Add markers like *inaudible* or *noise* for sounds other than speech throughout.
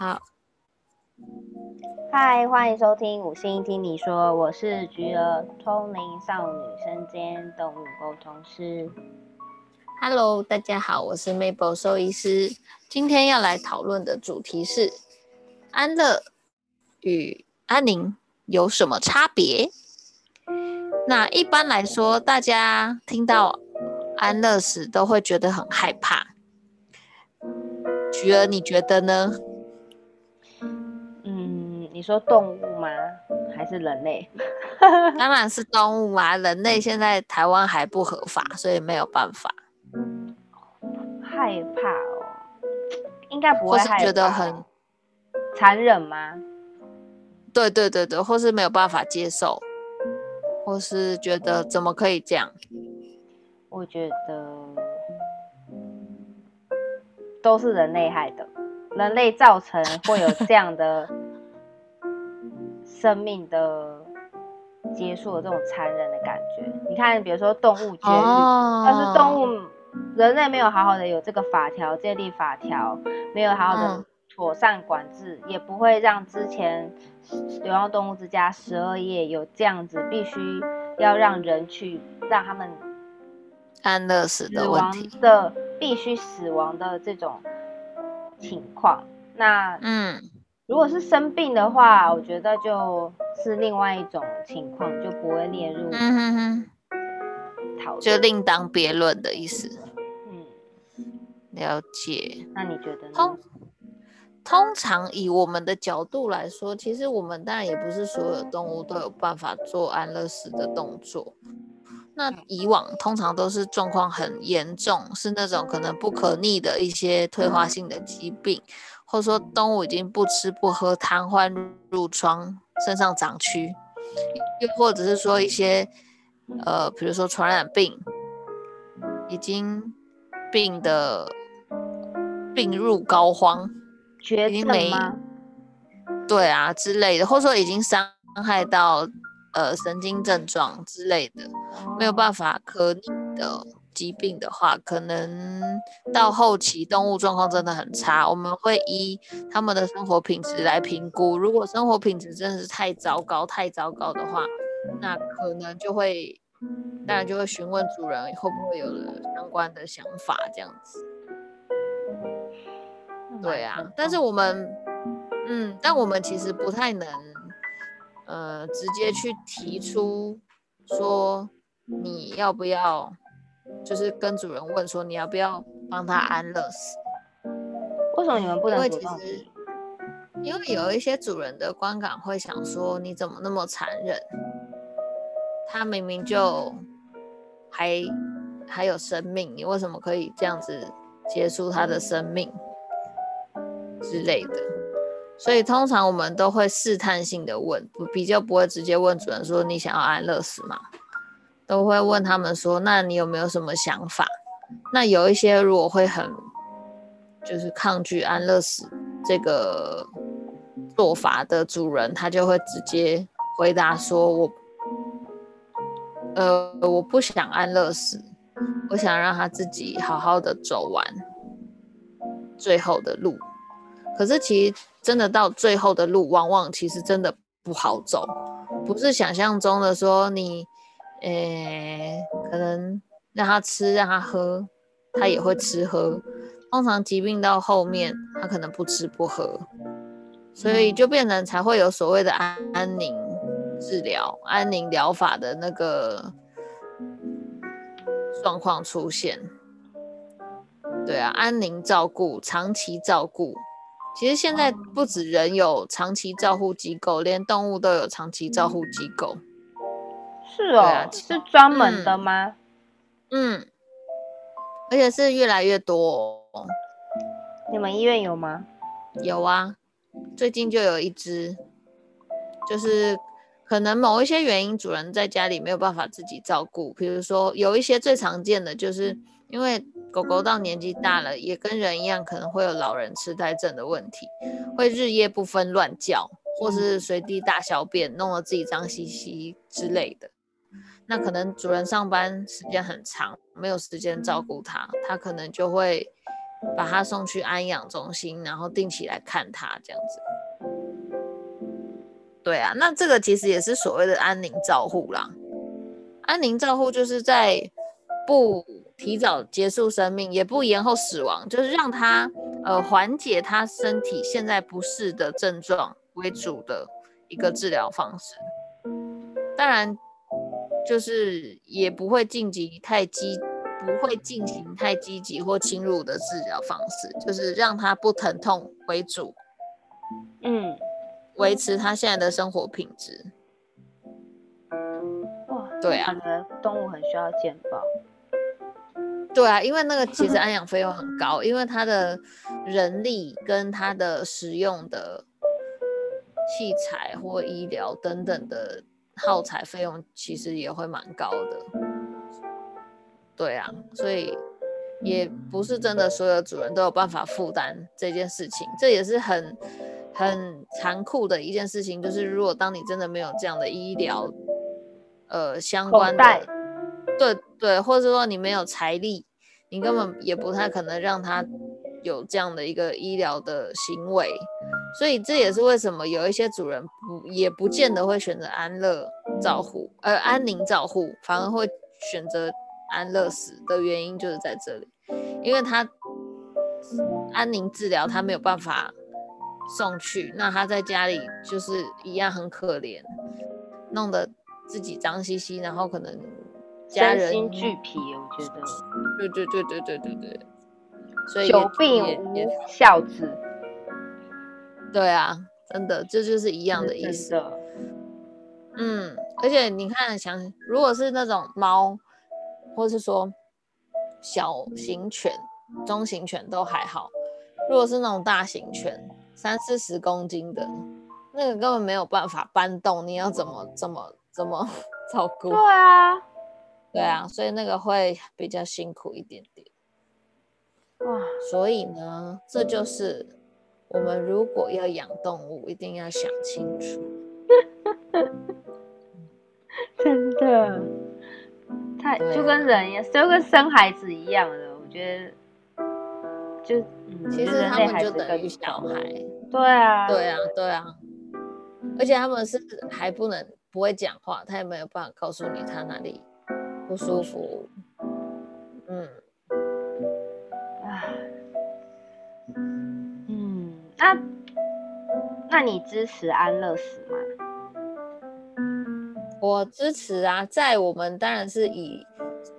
好，嗨，欢迎收听五星听你说，我是菊儿，通灵少女身兼动物沟通师。Hello，大家好，我是 Mabel 兽医师。今天要来讨论的主题是安乐与安宁有什么差别？那一般来说，大家听到安乐死都会觉得很害怕。菊儿，你觉得呢？嗯，你说动物吗？还是人类？*laughs* 当然是动物啊，人类现在台湾还不合法，所以没有办法。害怕哦，应该不会害怕。觉得很残忍吗？对对对对，或是没有办法接受，或是觉得怎么可以这样？我觉得都是人类害的，人类造成会有这样的生命的结束的这种残忍的感觉。你看，比如说动物绝育，哦要是动物人类没有好好的有这个法条建立法条，没有好好的嗯妥善管制，也不会让之前流浪动物之家十二夜有这样子必须要让人去让他们安乐死死亡的问题。的必须死亡的这种情况。那嗯，如果是生病的话，我觉得就是另外一种情况，就不会列入嗯哼哼，讨论。就另当别论的意思。嗯，了解。那你觉得呢？通通常以我们的角度来说，其实我们当然也不是所有动物都有办法做安乐死的动作。那以往通常都是状况很严重，是那种可能不可逆的一些退化性的疾病，或者说动物已经不吃不喝，瘫痪、褥疮、身上长蛆，又或者是说一些呃，比如说传染病，已经病的病入膏肓，绝已经没症吗？对啊之类的，或者说已经伤害到呃神经症状之类的，没有办法可逆的疾病的话，可能到后期动物状况真的很差，我们会依他们的生活品质来评估。如果生活品质真的是太糟糕、太糟糕的话，那可能就会，当然就会询问主人会不会有了相关的想法，这样子。对啊，但是我们，嗯，但我们其实不太能，呃，直接去提出说你要不要，就是跟主人问说你要不要帮他安乐死，为什么你们不能因为其实？因为有一些主人的观感会想说你怎么那么残忍，他明明就还还有生命，你为什么可以这样子结束他的生命之类的？所以通常我们都会试探性的问，不比较不会直接问主人说你想要安乐死吗？都会问他们说，那你有没有什么想法？那有一些如果会很就是抗拒安乐死这个做法的主人，他就会直接回答说：“我，呃，我不想安乐死，我想让他自己好好的走完最后的路。可是其实真的到最后的路，往往其实真的不好走，不是想象中的说你，诶、可能让他吃让他喝，他也会吃喝。通常疾病到后面，他可能不吃不喝，所以就变成才会有所谓的安安宁治疗、安宁疗法的那个状况出现。对啊，安宁照顾、长期照顾，其实现在不止人有长期照护机构，连动物都有长期照护机构。是哦，啊是专门的吗？嗯，而且是越来越多、哦。你们医院有吗？有啊，最近就有一只，就是可能某一些原因，主人在家里没有办法自己照顾，比如说有一些最常见的，就是因为狗狗到年纪大了，也跟人一样，可能会有老人痴呆症的问题，会日夜不分乱叫，或是随地大小便，弄得自己脏兮兮之类的。那可能主人上班时间很长，没有时间照顾它，它可能就会把它送去安养中心，然后定期来看它这样子。对啊，那这个其实也是所谓的安宁照护啦。安宁照护就是在不提早结束生命，也不延后死亡，就是让他呃缓解他身体现在不适的症状为主的一个治疗方式。当然，就是也不会晋级太积，不会进行太积极或侵入的治疗方式，就是让他不疼痛为主。嗯，维持他现在的生活品质。哇，对啊动物很需要健保。对啊，因为那个其实安养费用很高，因为它的人力跟它的使用的器材或医疗等等的耗材费用，其实也会蛮高的。对啊，所以也不是真的所有主人都有办法负担这件事情，这也是很很残酷的一件事情。就是如果当你真的没有这样的医疗呃相关的，对对，或者说你没有财力，你根本也不太可能让他有这样的一个医疗的行为。所以这也是为什么有一些主人不也不见得会选择安乐照护，呃，安宁照护，反而会选择安乐死的原因就是在这里，因为他安宁治疗他没有办法送去，那他在家里就是一样很可怜，弄得自己脏兮兮，然后可能家人身心俱疲，我觉得对对对对对对对，所以也久病无孝子，对啊，真的这就是一样的意思。嗯，而且你看，想如果是那种猫，或是说小型犬、中型犬都还好，如果是那种大型犬，三四十公斤的，那个根本没有办法搬动，你要怎么怎么怎么 *laughs* 照顾对？啊，对啊，所以那个会比较辛苦一点点。哇，所以呢，这就是我们如果要养动物，一定要想清楚。*laughs* 真的，太就跟人一样，就跟生孩子一样的，我觉得就嗯，其实他们就等于小孩，对啊，对啊，对啊，而且他们是还不能不会讲话，他也没有办法告诉你他哪里不舒服。嗯，那那你支持安乐死吗？我支持啊，在我们当然是以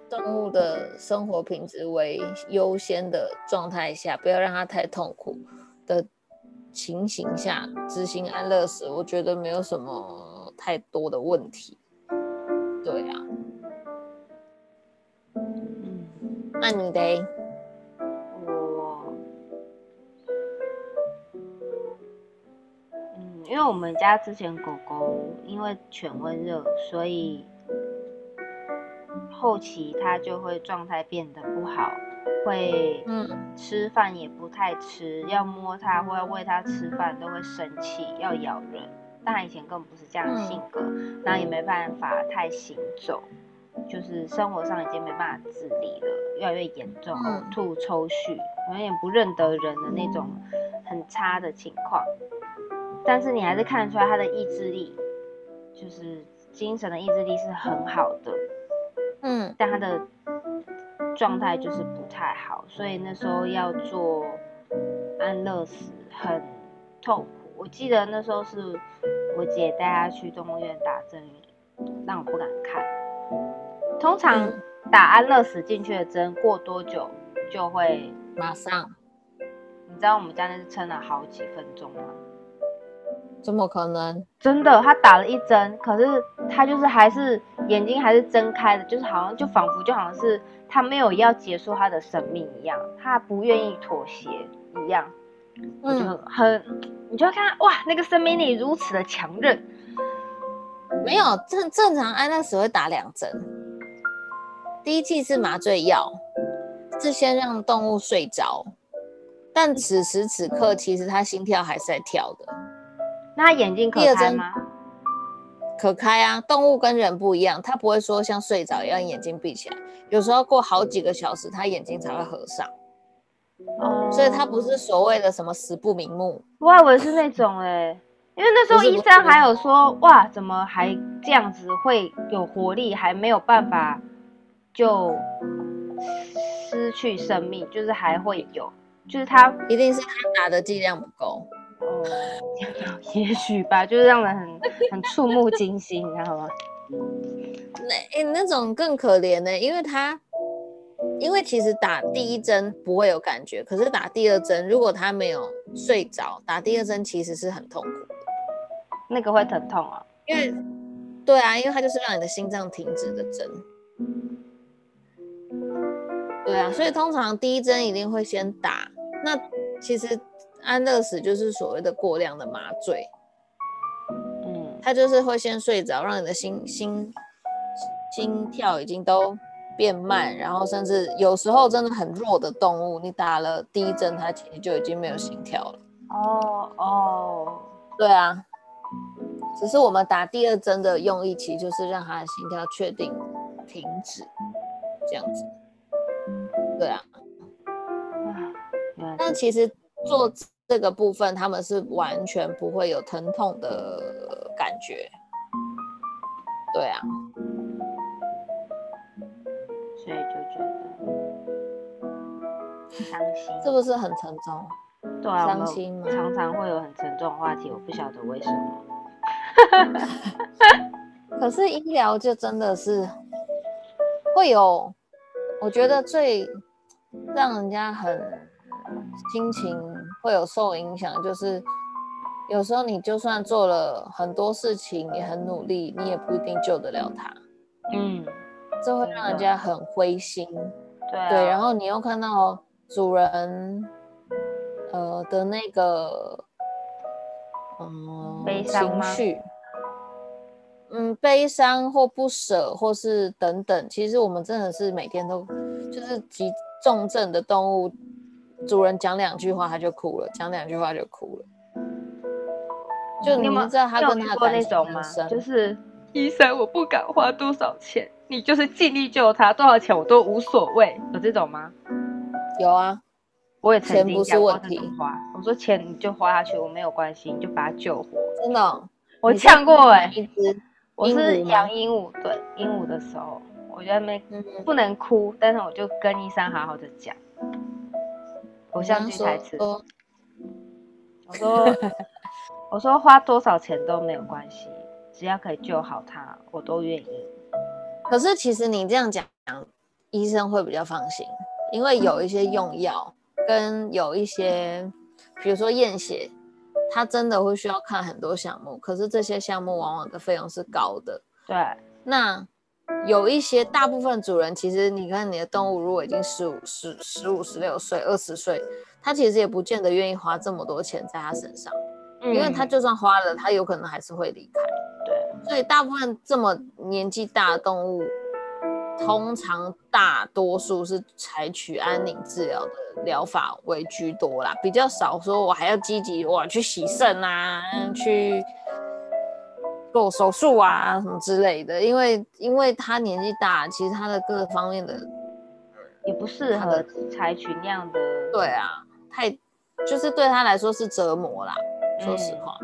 动物的生活品质为优先的状态下，不要让它太痛苦的情形下执行安乐死，我觉得没有什么太多的问题。对啊，嗯，那你得因为我们家之前狗狗因为犬瘟热，所以后期它就会状态变得不好，会嗯吃饭也不太吃，要摸它或要喂它吃饭都会生气，要咬人。但它以前根本不是这样的性格，然后也没办法太行走，就是生活上已经没办法自理了，越来越严重，嗯呕吐、抽搐，有点不认得人的那种很差的情况。但是你还是看得出来他的意志力，就是精神的意志力是很好的，嗯但他的状态就是不太好，所以那时候要做安乐死很痛苦。我记得那时候是我姐带他去动物院打针，让我不敢看。通常嗯打安乐死进去的针，过多久就会？马上你知道我们家那是撑了好几分钟吗？怎么可能？真的，他打了一针，可是他就是还是眼睛还是睁开的，就是好像就仿佛就好像是他没有要结束他的生命一样，他不愿意妥协一样，嗯，很，你就会看哇，那个生命力如此的强韧，没有正正常安乐死会打两针，第一剂是麻醉药，是先让动物睡着，但此时此刻其实它心跳还是在跳的，那他眼睛可开吗？可开啊。动物跟人不一样，它不会说像睡着一样眼睛闭起来，有时候过好几个小时，它眼睛才会合上。哦，所以它不是所谓的什么死不瞑目。我还以为是那种哎、因为那时候医生还有说，哇，怎么还这样子会有活力，还没有办法就失去生命，就是还会有，就是他一定是他打的剂量不够。哦，也许吧，*laughs* 就是让人很很触目惊心，你知道吗？*laughs* 那诶、那种更可怜呢、因为他因为其实打第一针不会有感觉，可是打第二针，如果他没有睡着，打第二针其实是很痛苦的。那个会疼痛啊。因为对啊，因为它就是让你的心脏停止的针。对啊，所以通常第一针一定会先打。那其实安乐死就是所谓的过量的麻醉，嗯，它就是会先睡着，让你的心心心跳已经都变慢，然后甚至有时候真的很弱的动物，你打了第一针，它其实就已经没有心跳了。哦哦，对啊，只是我们打第二针的用意，其实就是让它的心跳确定停止，这样子。对啊，但其实做这个部分，他们是完全不会有疼痛的感觉。对啊，所以就觉得伤心。是不是很沉重？对啊，伤心吗常常会有很沉重的话题，我不晓得为什么。*laughs* 可是医疗就真的是会有，我觉得最让人家很心情会有受影响，就是有时候你就算做了很多事情，你很努力，你也不一定救得了他，嗯，这会让人家很灰心。对啊，对，然后你又看到主人呃的那个嗯情绪，嗯，悲伤或不舍，或是等等，其实我们真的是每天都就是急重症的动物，主人讲两句话他就哭了，讲两句话就哭了。就你们知道他跟他的感那种吗就是 *laughs* 医生，我不敢花多少钱，你就是尽力救他，多少钱我都无所谓，有这种吗？有啊，我也曾经讲过问题这种话，我说钱你就花下去，我没有关系，你就把他救活。真的哦、我呛过哎、一只我是养鹦鹉，对鹦鹉的时候，我觉得没嗯不能哭，但是我就跟医生好好的讲，偶像剧台词，说我说 *laughs* 我说花多少钱都没有关系，只要可以救好他，我都愿意。可是其实你这样讲，医生会比较放心，因为有一些用药跟有一些，比如说验血，他真的会需要看很多项目，可是这些项目往往的费用是高的。对，那有一些大部分主人，其实你看你的动物如果已经十五、十、十五、十六岁、二十岁，他其实也不见得愿意花这么多钱在他身上，因为他嗯就算花了，他有可能还是会离开。对，所以大部分这么年纪大的动物，通常大多数是采取安宁治疗的疗法为居多啦，比较少说我还要积极哇去洗肾啊，去做手术啊什么之类的，因为因为他年纪大，其实他的各个方面的也不适合采取那样的。对啊，太就是对他来说是折磨啦，说实嗯话。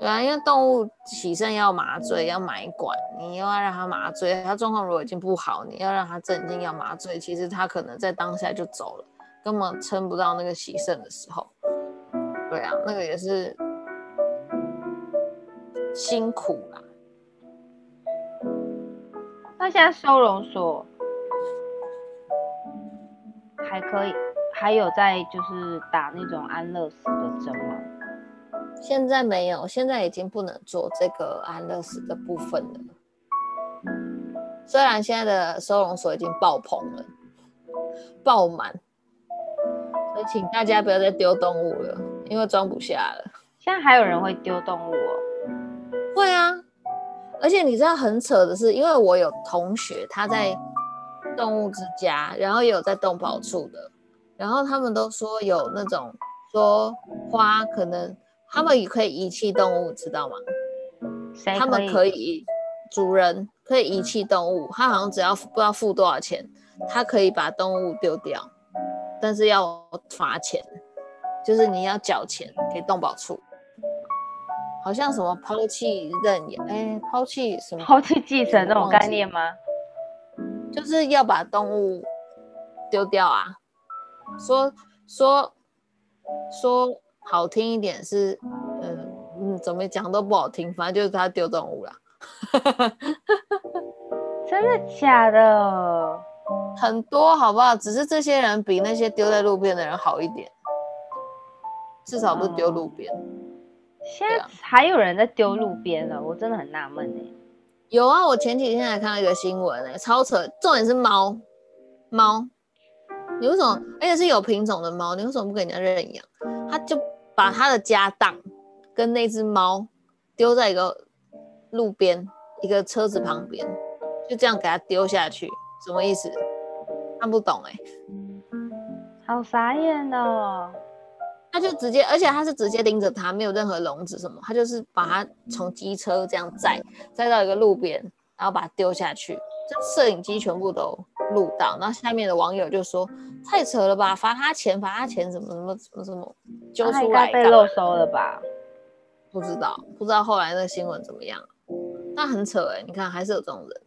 对啊，因为动物起肾要麻醉，要埋管，你又要让它麻醉，它状况如果已经不好，你要让它镇静，要麻醉，其实它可能在当下就走了，根本撑不到那个洗肾的时候。对啊，那个也是辛苦啦。那现在收容所还可以，还有在就是打那种安乐死的针吗？现在没有，现在已经不能做这个安乐死的部分了。虽然现在的收容所已经爆棚了，爆满，所以请大家不要再丢动物了，因为装不下了。现在还有人会丢动物哦。会啊，而且你知道很扯的是，因为我有同学他在动物之家，然后也有在动保处的，然后他们都说有那种说花可能他们也可以遗弃动物，知道吗？他们可以主人可以遗弃动物，他好像只要不知道付多少钱，他可以把动物丢掉。但是要罚钱，就是你要缴钱给动保处。好像什么抛弃认养，哎，抛弃什么？抛弃继承那种概念吗？就是要把动物丢掉啊。说说说好听一点是，嗯嗯，怎么讲都不好听，反正就是他丢动物了。*laughs* 真的假的？很多好不好？只是这些人比那些丢在路边的人好一点，至少不丢路边。现在还有人在丢路边了，我真的很纳闷哎。有啊，我前几天还看到一个新闻哎，超扯。重点是猫，猫，你为什么？而且是有品种的猫，你为什么不给人家认养？他就把他的家当跟那只猫丢在一个路边，一个车子旁边，就这样给它丢下去，什么意思？看不懂哎，好傻眼哦。他就直接，而且他是直接拎着他，没有任何笼子什么，他就是把它从机车这样载，载到一个路边，然后把它丢下去，这摄影机全部都录到。然后下面的网友就说：“太扯了吧，罚他钱，罚他钱，什么什么什么什么，揪出来被漏收了吧？不知道，不知道后来那个新闻怎么样。那很扯哎，你看还是有这种人，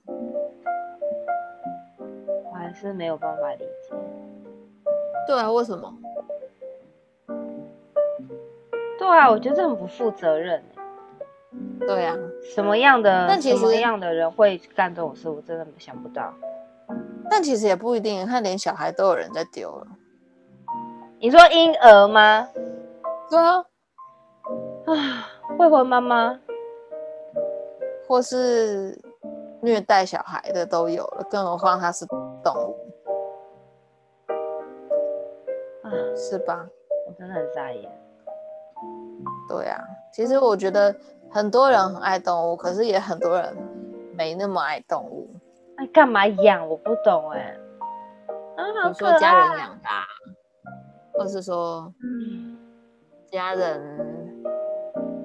我还是没有办法理解。对啊，为什么？”对啊，我觉得这很不负责任。对啊，什么样的什么样的人会干这种事？我真的想不到。但其实也不一定，看连小孩都有人在丢了。你说婴儿吗？对啊。啊，*sighs* 未婚妈妈，或是虐待小孩的都有了，更何况他是动物啊，是吧？我真的很傻眼。对啊，其实我觉得很多人很爱动物，可是也很多人没那么爱动物。那干嘛养？我不懂哎。比如说家人养吧，或是说家人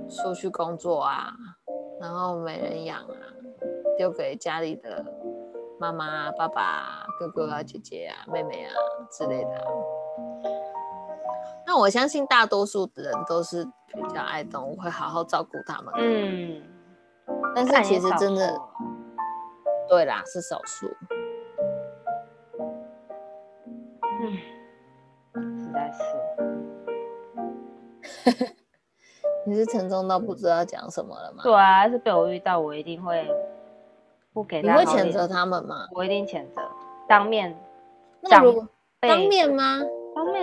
出去工作啊，然后没人养啊，丢给家里的妈妈、爸爸、哥哥啊、姐姐啊、妹妹啊之类的。那我相信大多数的人都是比较爱动物，会好好照顾它们。嗯，但是其实真的，对啦，是少数。嗯，实在是。你是沉重到不知道讲什么了吗？对啊，是被我遇到，我一定会不给。你会谴责他们吗？我一定谴责，当面。那如果当面吗？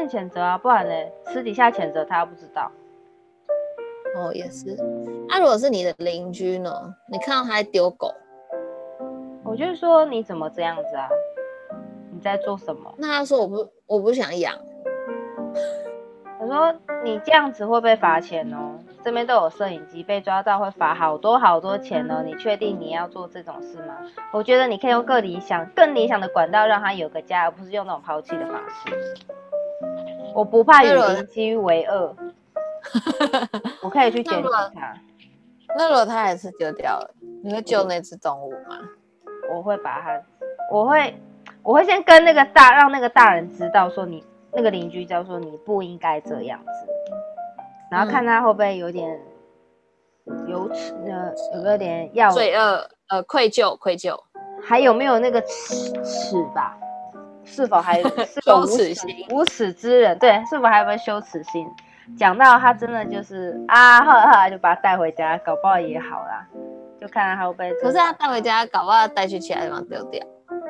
谴责啊，不然呢？私底下谴责他不知道。哦，也是。那如果是你的邻居呢？你看到他在丢狗，我就说你怎么这样子啊？你在做什么？那他说我不我不想养。我说你这样子会被罚钱哦。这边都有摄影机，被抓到会罚好多好多钱哦。你确定你要做这种事吗？我觉得你可以用更理想、更理想的管道让他有个家，而不是用那种抛弃的方式。我不怕与邻居为恶，*laughs* 我可以去检举他。那如果他还是丢掉了，你会救那只动物吗？我会把它，我会，我会先跟那个大，让那个大人知道，说你那个邻居知道说你不应该这样子，然后看他会不会有点有耻，呃，有没有点要罪恶，呃，愧疚，愧疚，还有没有那个耻耻吧？是否还 *laughs* 是否无耻心？无耻之人，对，是否还有没有羞耻心？讲到他真的就是啊，后来后来就把他带回家，搞不好也好啦，就看他会不会。可是他带回家，搞不好带去其他地方丢掉。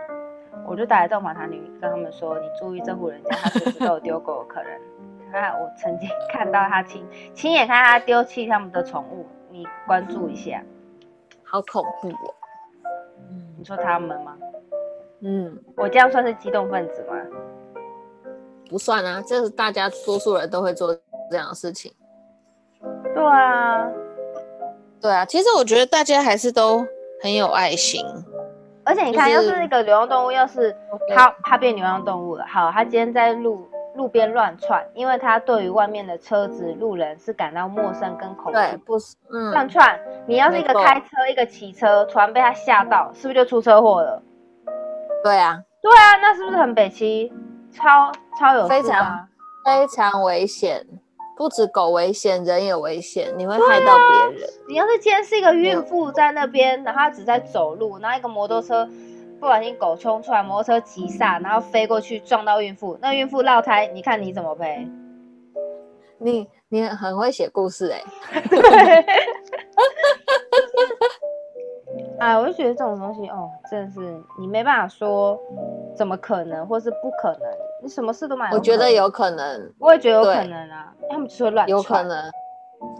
*laughs* 我就打来电话他女，跟他们说，你注意这户人家，他随时都有丢狗的可能。*laughs* 看我曾经看到他亲亲眼看他丢弃他们的宠物，你关注一下，好恐怖哦。你说他们吗？嗯，我这样算是激动分子吗？不算啊，这是大家多数人都会做这样的事情。对啊，对啊，其实我觉得大家还是都很有爱心。而且你看，要是那个流浪动物，要是它它变流浪动物了，好，它今天在路路边乱窜，因为它对于外面的车子、路人是感到陌生跟恐惧。对，不是，嗯，乱窜。你要是一个开车，一个骑车，突然被它吓到，是不是就出车祸了？对啊，对啊，那是不是很北齐？超超有非常非常危险，不止狗危险，人也危险，你会害到别人。你要是今天是一个孕妇在那边，然后她只在走路，然后一个摩托车不小心狗冲出来，摩托车急刹，然后飞过去撞到孕妇，那孕妇落胎，你看你怎么赔？你你很会写故事哎、*laughs* *laughs* 对，哎，我就觉得这种东西哦，真的是你没办法说怎么可能，或是不可能，你什么事都蛮我觉得，有可能，我也觉得有可能啊，他们就是会乱有可，能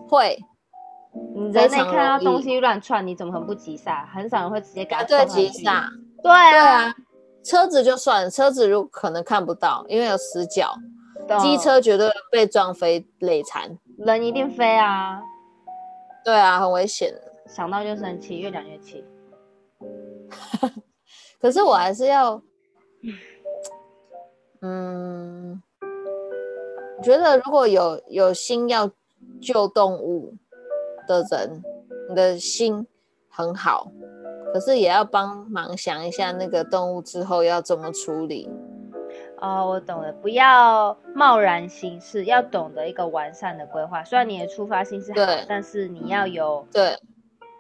会你人类看到东西乱窜，你怎么很不急刹？很少人会直接给它绝对急刹。对啊，对啊，车子就算了，车子如果可能看不到，因为有死角，机车绝对被撞飞累残。人一定飞啊，对啊，很危险。想到就生气，越讲越气。*laughs* 可是我还是要，嗯，觉得如果有有心要救动物的人，你的心很好，可是也要帮忙想一下那个动物之后要怎么处理。哦，我懂了，不要贸然行事，要懂得一个完善的规划。虽然你的出发心是好对，但是你要有对，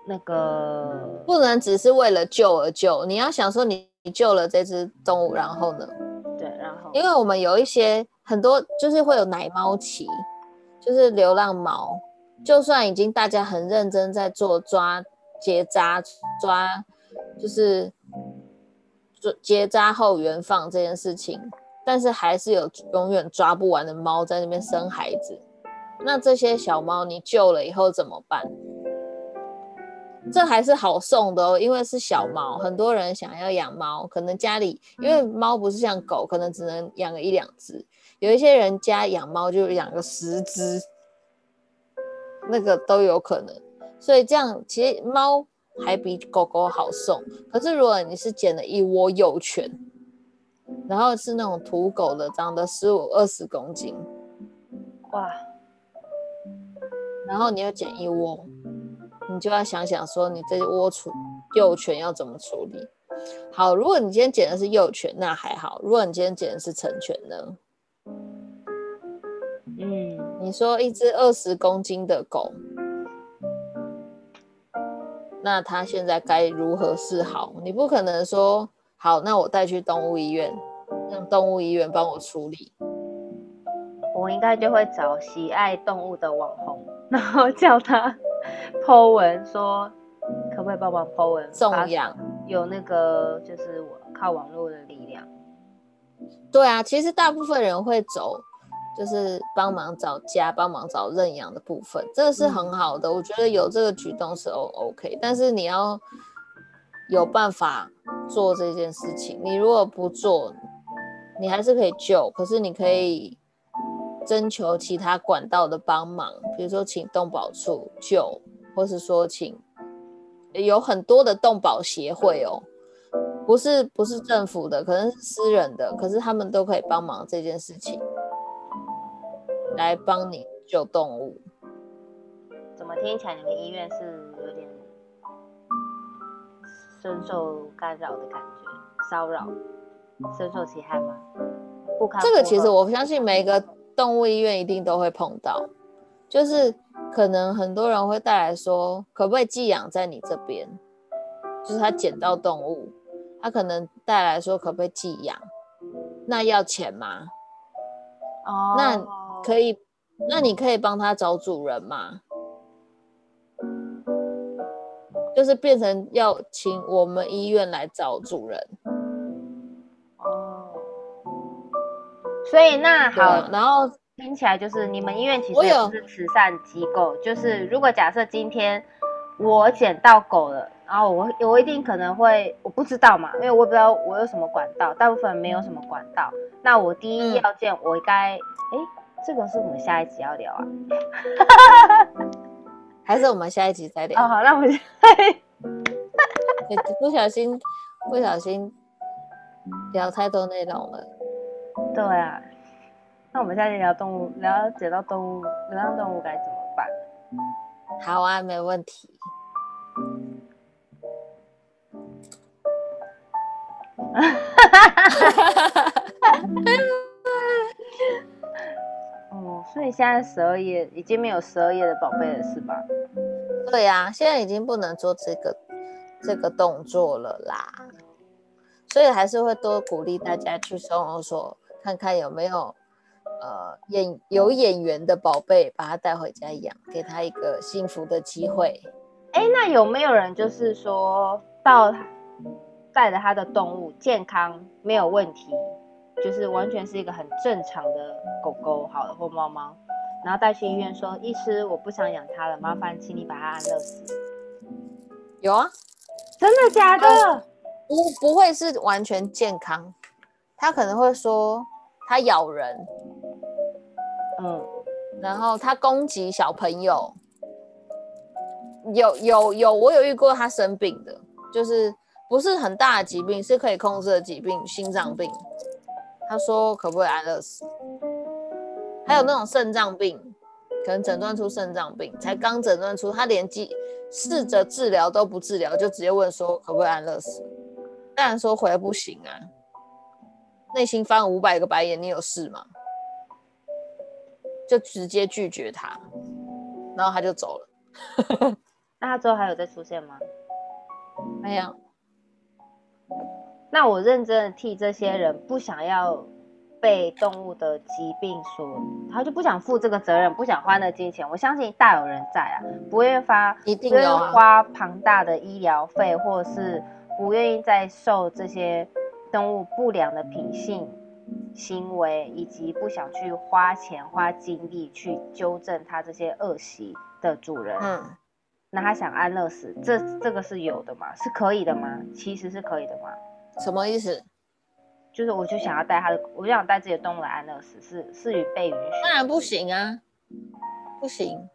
那个不能只是为了救而救，你要想说你你救了这只动物，然后呢？对，然后因为我们有一些很多就是会有奶猫期，就是流浪猫，就算已经大家很认真在做抓结扎抓，就是做结扎后原放这件事情，但是还是有永远抓不完的猫在那边生孩子。那这些小猫你救了以后怎么办？这还是好送的哦，因为是小猫，很多人想要养猫，可能家里因为猫不是像狗，可能只能养个一两只，有一些人家养猫就养个十只，那个都有可能。所以这样其实猫还比狗狗好送。可是如果你是捡了一窝幼犬，然后是那种土狗的，长得十五二十公斤，哇，然后你又捡一窝，你就要想想说你这窝处幼犬要怎么处理。好，如果你今天捡的是幼犬，那还好；如果你今天捡的是成犬呢？嗯，你说一只二十公斤的狗，那它现在该如何是好？你不可能说好，那我带去动物医院，让动物医院帮我处理。我应该就会找喜爱动物的网红，然后叫他 *laughs* Po 文说，可不可以帮忙 Po 文发送养，有那个就是我靠网络的力量。对啊，其实大部分人会走，就是帮忙找家、帮忙找认养的部分，这个是很好的。我觉得有这个举动是 O OK，但是你要有办法做这件事情。你如果不做，你还是可以救，可是你可以征求其他管道的帮忙，比如说请动保处救，或是说请有很多的动保协会哦。不是不是政府的，可能是私人的，可是他们都可以帮忙这件事情，来帮你救动物。怎么听起来你们医院是有点深受干扰的感觉，骚扰，深受其害吗？这个其实我相信每个动物医院一定都会碰到，就是可能很多人会带来说，可不可以寄养在你这边？就是他捡到动物，他可能带来说可不可以寄养？那要钱吗？哦，那可以，那你可以帮他找主人吗？就是变成要请我们医院来找主人，所以那好然后听起来就是你们医院其实也不是慈善机构，就是如果假设今天我捡到狗了，然后我我一定可能会我不知道嘛，因为我不知道我有什么管道，大部分没有什么管道。那我第一嗯要件我应该，哎、这个是我们下一集要聊啊。*laughs* 还是我们下一集再聊。哦，好，那我们你 *laughs* 不小心不小心聊太多内容了。对啊，那我们下集聊动物，了解到动物，流浪动物该怎么办？好啊，没问题。*laughs* 所以现在十二页已经没有十二页的宝贝了，是吧？对呀、现在已经不能做这个这个动作了啦，所以还是会多鼓励大家去收容所看看有没有呃演有眼缘的宝贝，把它带回家养，给他一个幸福的机会。哎，那有没有人就是说到带着他的动物健康没有问题，就是完全是一个很正常的狗狗好了或猫猫，然后带去医院说，医师我不想养它了，麻烦请你把它安乐死。有啊，真的假的？不不会是完全健康，他可能会说他咬人，嗯，然后它攻击小朋友，有有有，我有遇过他生病的，就是不是很大的疾病，是可以控制的疾病，心脏病。他说可不可以安乐死？还有那种肾脏病，可能诊断出肾脏病，才刚诊断出，他连治试着治疗都不治疗，就直接问说可不可以安乐死？当然说回来不行啊，内心翻五百个白眼，你有事吗？就直接拒绝他，然后他就走了。*laughs* 那他之后还有再出现吗？*laughs* 没有，那我认真的替这些人不想要被动物的疾病所，他就不想负这个责任，不想花那金钱。我相信大有人在啊，不愿意花，一定有啊花庞大的医疗费，或者是不愿意再受这些动物不良的品性行为，以及不想去花钱花精力去纠正它这些恶习的主人。嗯，那他想安乐死，这这个是有的吗？是可以的吗？其实是可以的吗？什么意思？就是我就想要带他的，我就想带自己的动物来安乐死，是是与被允许当然不行啊，不行。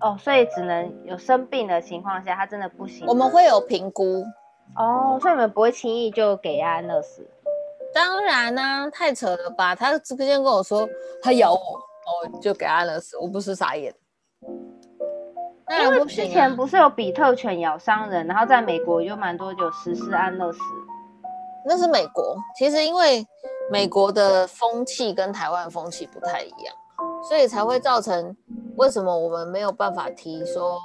哦，所以只能有生病的情况下，他真的不行。我们会有评估，哦，所以你们不会轻易就给他安乐死。当然啦、太扯了吧？他之前跟我说他咬我，哦，就给他安乐死，我不是傻眼。那因为。之前不是有比特犬咬伤人，然后在美国有蛮多有实施安乐死。那是美国。其实因为美国的风气跟台湾的风气不太一样，所以才会造成为什么我们没有办法提说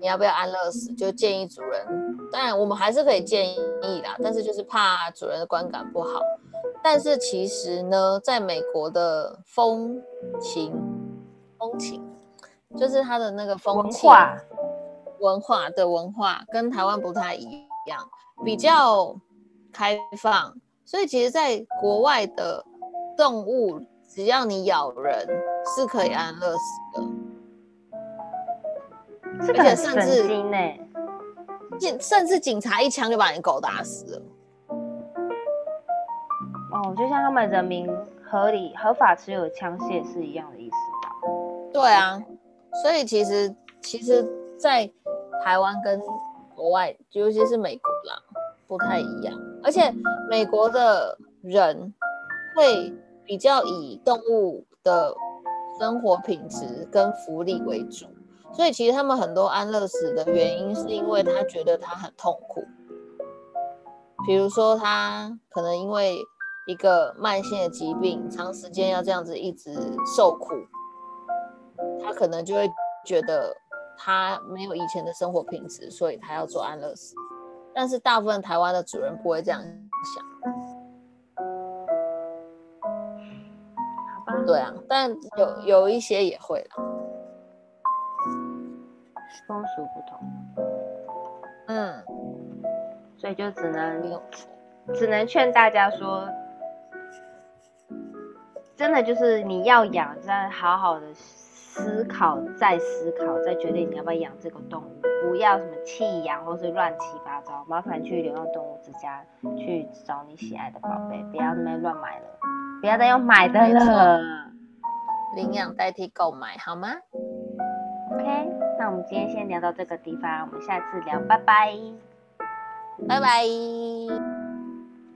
你要不要安乐死，就建议主人。当然我们还是可以建议啦，但是就是怕主人的观感不好。但是其实呢，在美国的风情风情，就是它的那个风文气化文化的文化跟台湾不太一样，比较开放，所以其实，在国外的动物，只要你咬人，是可以安乐死的。这个很而且甚至。警甚至警察一枪就把你狗打死了。哦，就像他们人民合理合法持有枪械是一样的意思吧？对啊，所以其实其实，在台湾跟国外，尤其是美国啦，不太一样。而且美国的人会比较以动物的生活品质跟福利为主，所以其实他们很多安乐死的原因，是因为他觉得他很痛苦。比如说，他可能因为一个慢性的疾病，长时间要这样子一直受苦，他可能就会觉得他没有以前的生活品质，所以他要做安乐死。但是大部分台湾的主人不会这样想，好吧，对啊，但有有一些也会啦，风俗不同，嗯，所以就只能，只能劝大家说，真的就是你要养，再好好的思考，再思考，再决定你要不要养这个动物，不要什么弃养或是乱七八糟。麻烦去流浪动物之家去找你喜爱的宝贝，不要那边乱买了，不要再用买的了。领养代替购买好吗？OK，那我们今天先聊到这个地方，我们下次聊，拜拜。拜拜。